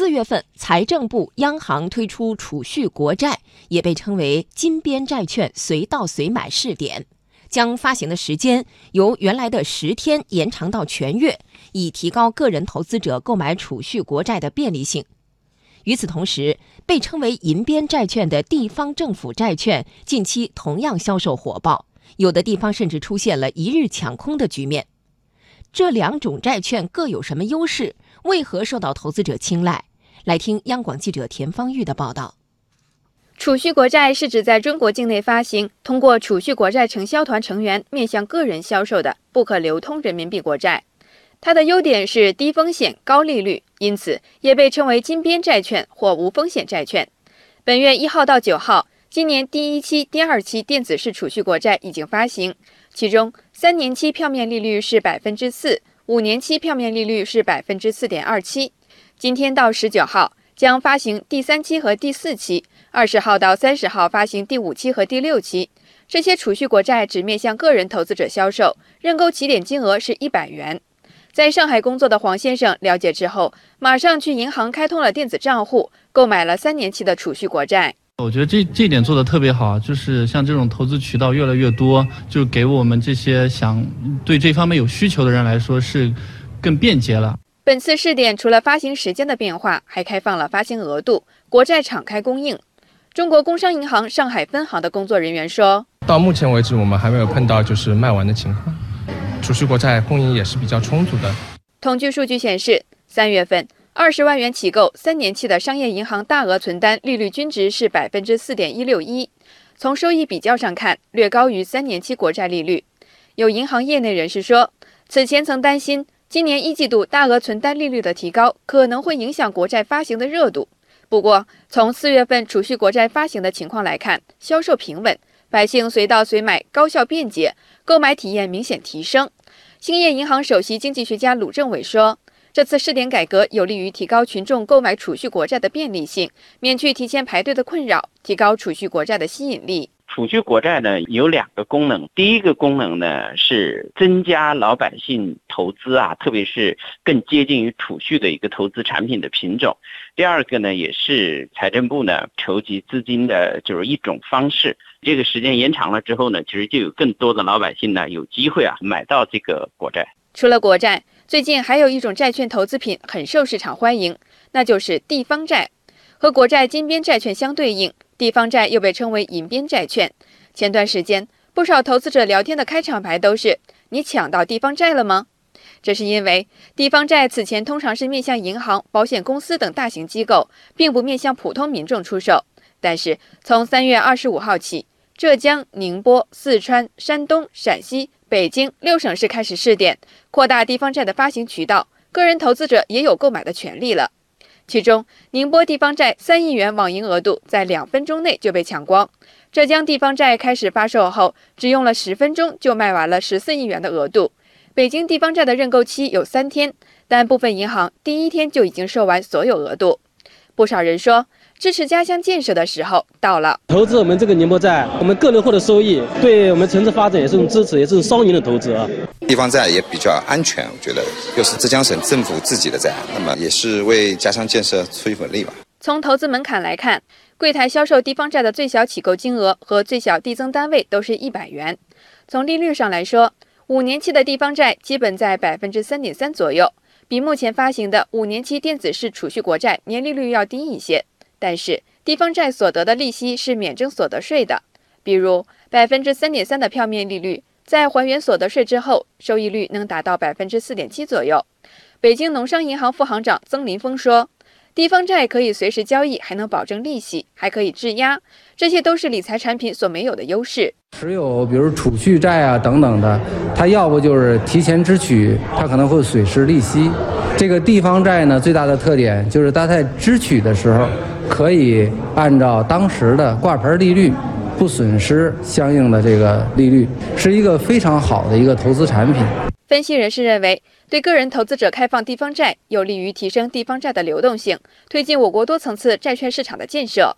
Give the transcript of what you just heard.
四月份，财政部、央行推出储蓄国债，也被称为金边债券随到随买试点，将发行的时间由原来的十天延长到全月，以提高个人投资者购买储蓄国债的便利性。与此同时，被称为银边债券的地方政府债券近期同样销售火爆，有的地方甚至出现了一日抢空的局面。这两种债券各有什么优势？为何受到投资者青睐？来听央广记者田方玉的报道。储蓄国债是指在中国境内发行，通过储蓄国债承销团成员面向个人销售的不可流通人民币国债。它的优点是低风险、高利率，因此也被称为金边债券或无风险债券。本月一号到九号，今年第一期、第二期电子式储蓄国债已经发行，其中三年期票面利率是百分之四。五年期票面利率是百分之四点二七，今天到十九号将发行第三期和第四期，二十号到三十号发行第五期和第六期。这些储蓄国债只面向个人投资者销售，认购起点金额是一百元。在上海工作的黄先生了解之后，马上去银行开通了电子账户，购买了三年期的储蓄国债。我觉得这这点做的特别好，就是像这种投资渠道越来越多，就给我们这些想对这方面有需求的人来说是更便捷了。本次试点除了发行时间的变化，还开放了发行额度，国债敞开供应。中国工商银行上海分行的工作人员说：“到目前为止，我们还没有碰到就是卖完的情况，储蓄国债供应也是比较充足的。”统计数据显示，三月份。二十万元起购三年期的商业银行大额存单利率均值是百分之四点一六一，从收益比较上看，略高于三年期国债利率。有银行业内人士说，此前曾担心今年一季度大额存单利率的提高可能会影响国债发行的热度。不过，从四月份储蓄国债发行的情况来看，销售平稳，百姓随到随买，高效便捷，购买体验明显提升。兴业银行首席经济学家鲁政委说。这次试点改革有利于提高群众购买储蓄国债的便利性，免去提前排队的困扰，提高储蓄国债的吸引力。储蓄国债呢有两个功能，第一个功能呢是增加老百姓投资啊，特别是更接近于储蓄的一个投资产品的品种。第二个呢也是财政部呢筹集资金的就是一种方式。这个时间延长了之后呢，其实就有更多的老百姓呢有机会啊买到这个国债。除了国债。最近还有一种债券投资品很受市场欢迎，那就是地方债。和国债金边债券相对应，地方债又被称为银边债券。前段时间，不少投资者聊天的开场白都是“你抢到地方债了吗？”这是因为地方债此前通常是面向银行、保险公司等大型机构，并不面向普通民众出售。但是从三月二十五号起，浙江、宁波、四川、山东、陕西。北京六省市开始试点，扩大地方债的发行渠道，个人投资者也有购买的权利了。其中，宁波地方债三亿元网银额度在两分钟内就被抢光，浙江地方债开始发售后，只用了十分钟就卖完了十四亿元的额度。北京地方债的认购期有三天，但部分银行第一天就已经售完所有额度。不少人说。支持家乡建设的时候到了。投资我们这个宁波债，我们个人获得收益，对我们城市发展也是一种支持，也是种双赢的投资啊。地方债也比较安全，我觉得又是浙江省政府自己的债，那么也是为家乡建设出一份力吧。从投资门槛来看，柜台销售地方债的最小起购金额和最小递增单位都是一百元。从利率上来说，五年期的地方债基本在百分之三点三左右，比目前发行的五年期电子式储蓄国债年利率要低一些。但是地方债所得的利息是免征所得税的，比如百分之三点三的票面利率，在还原所得税之后，收益率能达到百分之四点七左右。北京农商银行副行长曾林峰说。地方债可以随时交易，还能保证利息，还可以质押，这些都是理财产品所没有的优势。持有比如储蓄债啊等等的，它要不就是提前支取，它可能会损失利息。这个地方债呢，最大的特点就是它在支取的时候，可以按照当时的挂牌利率，不损失相应的这个利率，是一个非常好的一个投资产品。分析人士认为。对个人投资者开放地方债，有利于提升地方债的流动性，推进我国多层次债券市场的建设。